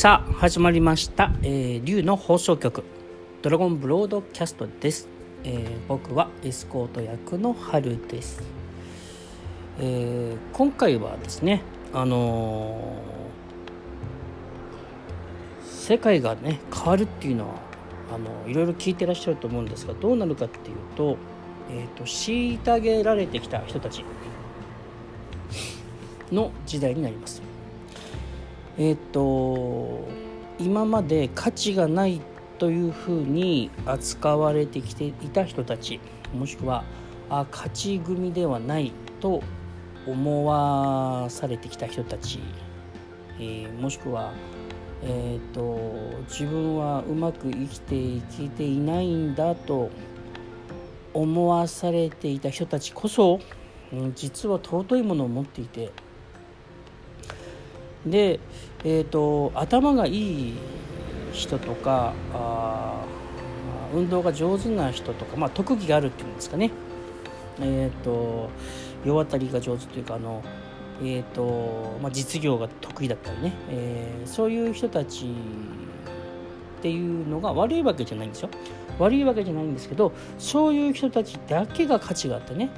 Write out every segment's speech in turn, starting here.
さあ始まりました「えー、竜の放送局。ドラゴンブロードキャスト」です、えー、僕はエスコート役の春です、えー、今回はですねあの世界がね変わるっていうのはあのいろいろ聞いてらっしゃると思うんですがどうなるかっていうと,、えーと、虐げられてきた人たちの時代になります。えっ、ー、と今まで価値がないというふうに扱われてきていた人たちもしくはあ勝ち組ではないと思わされてきた人たち、えー、もしくは、えーと、自分はうまく生きていけていないんだと思わされていた人たちこそ、実は尊いものを持っていてで、えーと、頭がいい人とかあ運動が上手な人とか、まあ、特技があるっていうんですかね、えーと、世渡りが上手というかあの、えーとまあ、実業が得意だったりね、えー、そういう人たちっていうのが悪いわけじゃないんですよ。悪いわけじゃないんですけどそういう人たちだけが価値があってね。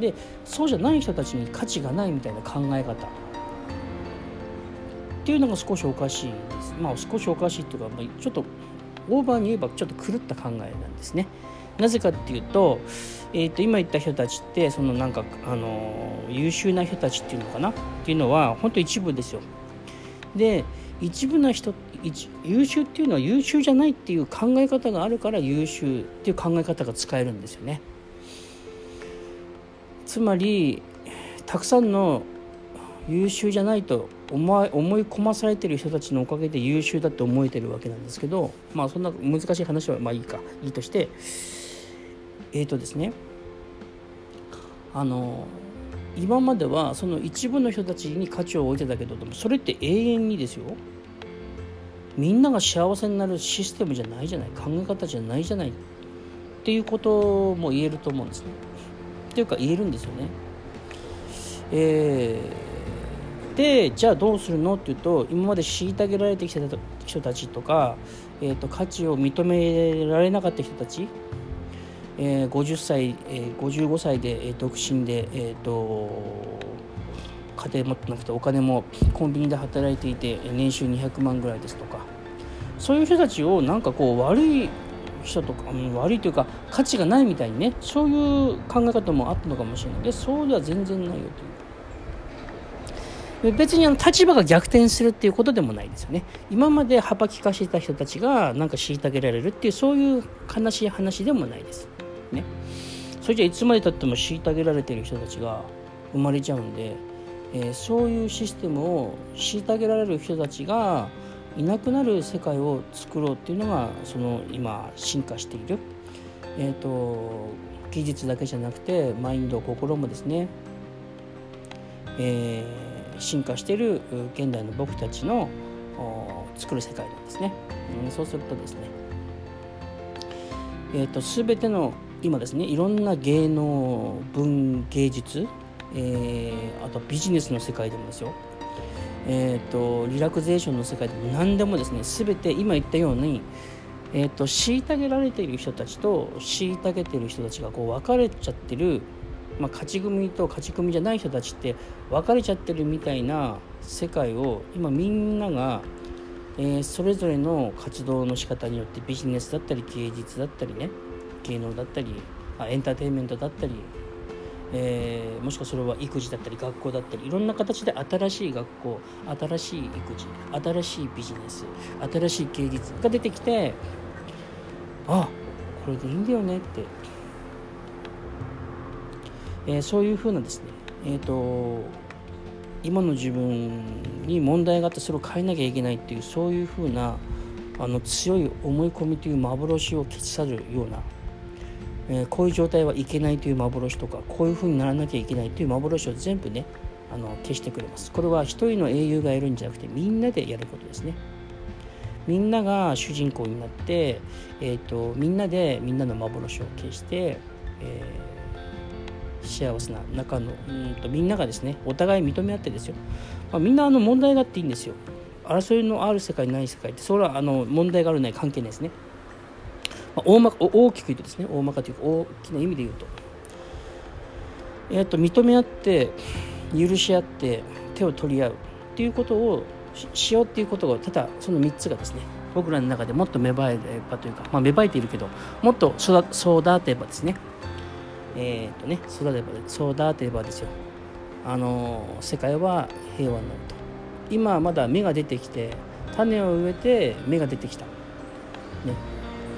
でそうじゃない人たちに価値がないみたいな考え方。っていうのが少しおかしいです。まあ少しおかしいっていうか、ちょっとオーバーに言えばちょっと狂った考えなんですね。なぜかっていうと,、えー、と今言った人たちってそのなんかあの優秀な人たちっていうのかな？っていうのは本当一部ですよ。で一部な人優秀っていうのは優秀じゃないっていう考え方があるから優秀っていう考え方が使えるんですよね。つまりたくさんの優秀じゃないと思い思い込まされてる人たちのおかげで優秀だって思えてるわけなんですけどまあそんな難しい話はまあいいかいいとしてえっ、ー、とですねあの今まではその一部の人たちに価値を置いてたけどでもそれって永遠にですよみんなが幸せになるシステムじゃないじゃない考え方じゃないじゃないっていうことも言えると思うんですね。っていうか言えるんですよね。えーでじゃあどうするの？っていうと今まで虐げられてきた人たちとか、えーと、価値を認められなかった人たち、えー、50歳、えー、55歳で、えー、独身で、えーと、家庭持ってなくてお金もコンビニで働いていて年収200万ぐらいですとかそういう人たちをなんかこう悪い人とか、うん、悪いというか価値がないみたいにねそういう考え方もあったのかもしれないでそうでは全然ないよという。別にあの立場が逆転するっていうことでもないですよね。今まで幅利かしてた人たちがなんか虐げられるっていうそういう悲しい話でもないです。ね。それじゃいつまでたっても虐げられてる人たちが生まれちゃうんで、えー、そういうシステムを虐げられる人たちがいなくなる世界を作ろうっていうのがその今進化している、えーと、技術だけじゃなくてマインド心もですね、えー進化している現代の僕たちの作る世界なんですね。うん、そうするとですね、えーと、全ての今ですねいろんな芸能文芸術、えー、あとビジネスの世界でもですよ、えーと、リラクゼーションの世界でも何でもですね全て今言ったようにえーと、虐げられている人たちと虐げている人たちがこう分かれちゃってるまあ、勝ち組と勝ち組じゃない人たちって分かれちゃってるみたいな世界を今みんなが、えー、それぞれの活動の仕方によってビジネスだったり芸術だったりね芸能だったりあエンターテインメントだったり、えー、もしくはそれは育児だったり学校だったりいろんな形で新しい学校新しい育児新しいビジネス新しい芸術が出てきてあこれでいいんだよねってえー、そういうふうなですね、えーと、今の自分に問題があってそれを変えなきゃいけないっていうそういうふうなあの強い思い込みという幻を消し去るような、えー、こういう状態はいけないという幻とかこういうふうにならなきゃいけないという幻を全部ねあの消してくれます。これは一人の英雄がいるんじゃなくてみんなでやることですね。みんなが主人公になって、えーと、みんなでみんなの幻を消して、えー幸せな中のうんとみんながですねお互い認め合ってですよ、まあ、みんなあの問題があっていいんですよ。争いのある世界ない世界ってそれはあの問題があるない関係ないですね、まあ、大ま大きく言うとですね大まかというか大きな意味で言うと,、えー、と認め合って許し合って手を取り合うっていうことをしようっていうことがただその3つがですね僕らの中でもっと芽生えればというか、まあ、芽生えているけどもっと育てばですねえっ、とね育てば育てばですよ。あの世界は平和になると。今まだ芽が出てきて種を植えて芽が出てきた、ね、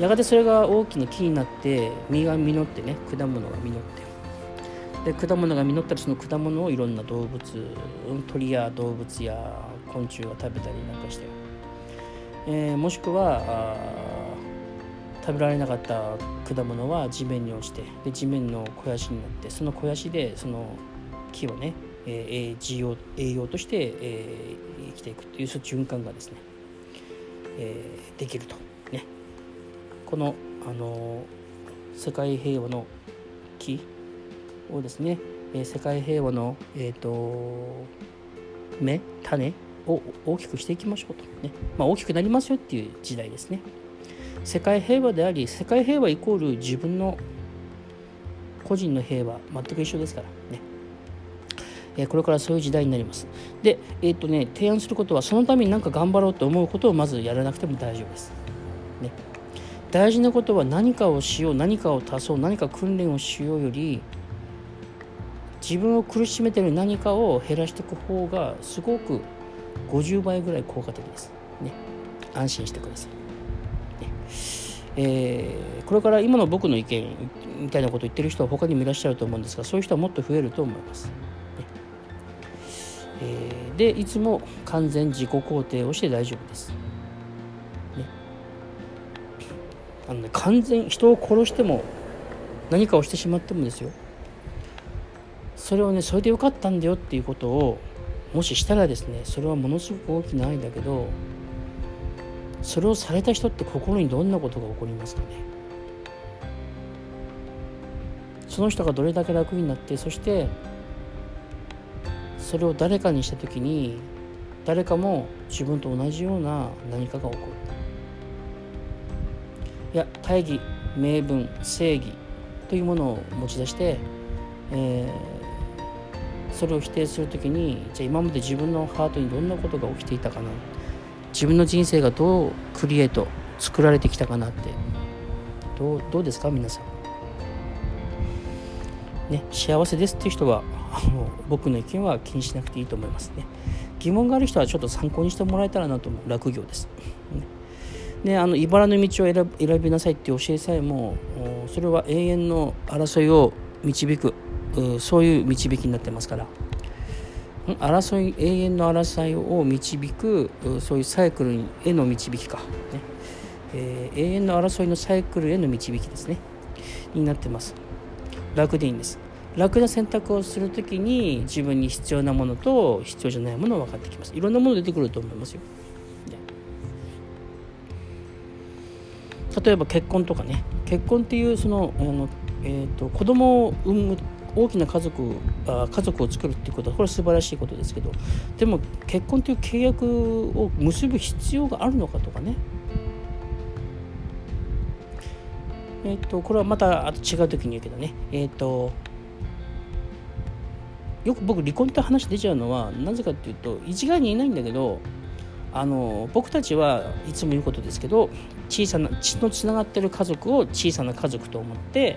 やがてそれが大きな木になって実が実ってね果物が実って。で果物が実ったらその果物をいろんな動物鳥や動物や昆虫が食べたりなんかして、えー、もしくは食べられなかった果物は地面に落ちてで地面の肥やしになってその肥やしでその木をねえー、栄養栄養として、えー、生きていくという循環がですね、えー、できるとね。この、あの世界平和の木をですね、え、世界平和の、えーと、芽種を大きくしていきましょうとね、まあ、大きくなりますよっていう時代ですね。世界平和であり世界平和イコール自分の個人の平和全く一緒ですからねえこれからそういう時代になります。で、えっ、とね、提案することは、そのために何か頑張ろうと思うことをまずやらなくても大丈夫です。ね、大事なことは何かをしよう、何かを足そう、何か訓練をしようより、自分を苦しめてる何かを減らしていく方がすごく50倍ぐらい効果的です。ね、安心してください。えー、これから今の僕の意見みたいなことを言ってる人は他にもいらっしゃると思うんですがそういう人はもっと増えると思います。ねえー、でいつも完全自己肯定をして大丈夫です。ね、あのね完全人を殺しても何かをしてしまってもですよそれをねそれでよかったんだよっていうことをもししたらですねそれはものすごく大きな愛だけどそれをされた人って心にどんなことが起こりますかね？その人がどれだけ楽になってそしてそれを誰かにした時に誰かも自分と同じような何かが起こる。いや大義名分正義というものを持ち出して、えー、それを否定する時にじゃあ今まで自分のハートにどんなことが起きていたかな自分の人生がどうクリエイト作られてきたかなって。どうどうですか皆さん。ね幸せですっていう人はあの僕の意見は気にしなくていいと思いますね。疑問がある人はちょっと参考にしてもらえたらなと思う。落業です、ね、あの茨の道を選選びなさいって教えさえもそれは永遠の争いを導くそういう導きになってますから。争い永遠の争いを導くそういうサイクルへの導きか、ね。えー、永遠の争いのサイクルへの導きですね。になってます。楽でいいんです。楽な選択をする時に自分に必要なものと必要じゃないものが分かってきます。いろんなもの出てくると思いますよ。例えば結婚とかね。結婚っていうそのあの、えーと、子供を産む大きな家族あ家族を作るっていうことはこれは素晴らしいことですけどでも結婚という契約を結ぶ必要があるのかとかね。えっ、ー、とこれはまたあと違う時に言うけどね。えっ、ー、とよく僕離婚って話出ちゃうのはなぜかっていうと一概にいないんだけどあの僕たちはいつも言うことですけど小さな血のつながってる家族を小さな家族と思って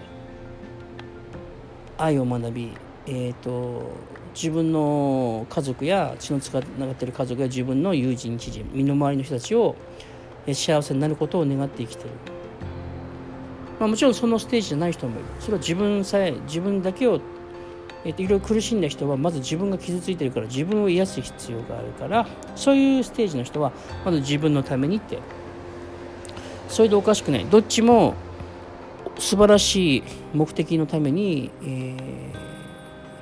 愛を学び、えーと、自分の家族や血のつながっている家族や自分の友人知人身の回りの人たちを幸せになることを願って生きている、まあ、もちろんそのステージじゃない人もいる。それは自分さえ自分だけをえー、といろいろ苦しんだ人はまず自分が傷ついてるから自分を癒す必要があるからそういうステージの人はまず自分のためにって。それでおかしくない。どっちも素晴らしい目的のために、えー、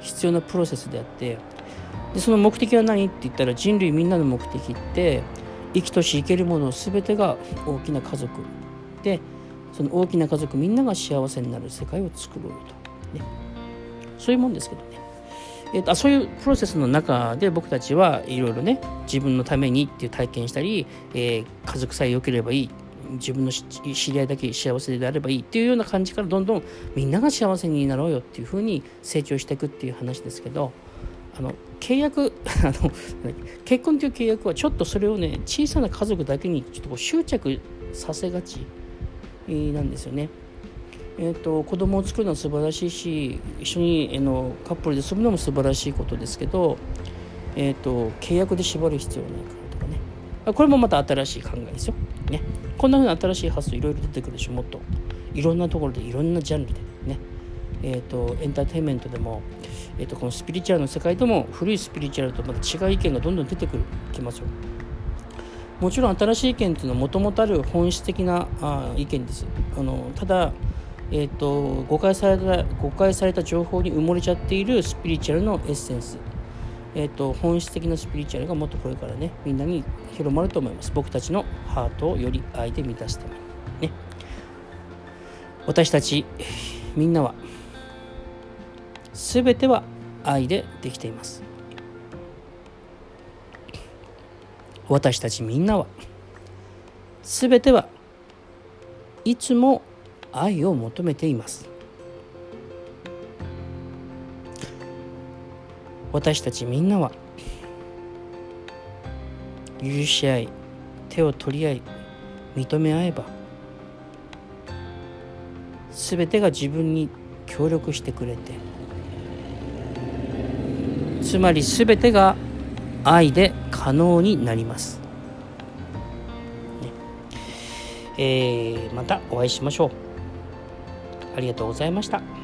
必要なプロセスであってでその目的は何って言ったら人類みんなの目的って生きとし生けるもの全てが大きな家族でその大きな家族みんなが幸せになる世界を作ろうと。ね。そういうもんですけどね、えーと、そういうプロセスの中で僕たちはいろいろね自分のためにっていう体験したり、えー、家族さえ良ければいい。自分の知り合いだけ幸せであればいいっていうような感じからどんどんみんなが幸せになろうよっていうふうに成長していくっていう話ですけどあの契約 あの結婚という契約はちょっとそれをね小さな家族だけにちょっとこう執着させがちなんですよね。えーと、子供を作るのは素晴らしいし一緒に、えのカップルで住むのも素晴らしいことですけど、えーと、契約で縛る必要はないからとかねこれもまた新しい考えですよ。ね、こんなふうな新しい発想いろいろ出てくるでしょもっといろんなところでいろんなジャンルでねえーと、エンターテインメントでも、えーと、このスピリチュアルの世界でも古いスピリチュアルとまた違う意見がどんどん出てくるきますよ。もちろん新しい意見っていうのはもともとある本質的なあ意見です。あのただ、えーと、誤解された誤解された情報に埋もれちゃっているスピリチュアルのエッセンス、えー、と本質的なスピリチュアルがもっとこれからねみんなに広まると思います。僕たちのハートをより愛で満たすためにね。私たちみんなは全ては愛でできています私たちみんなは全てはいつも愛を求めています私たちみんなは許し合い手を取り合い認め合えば全てが自分に協力してくれてつまり全てが愛で可能になります、ね。えー、またお会いしましょう。ありがとうございました。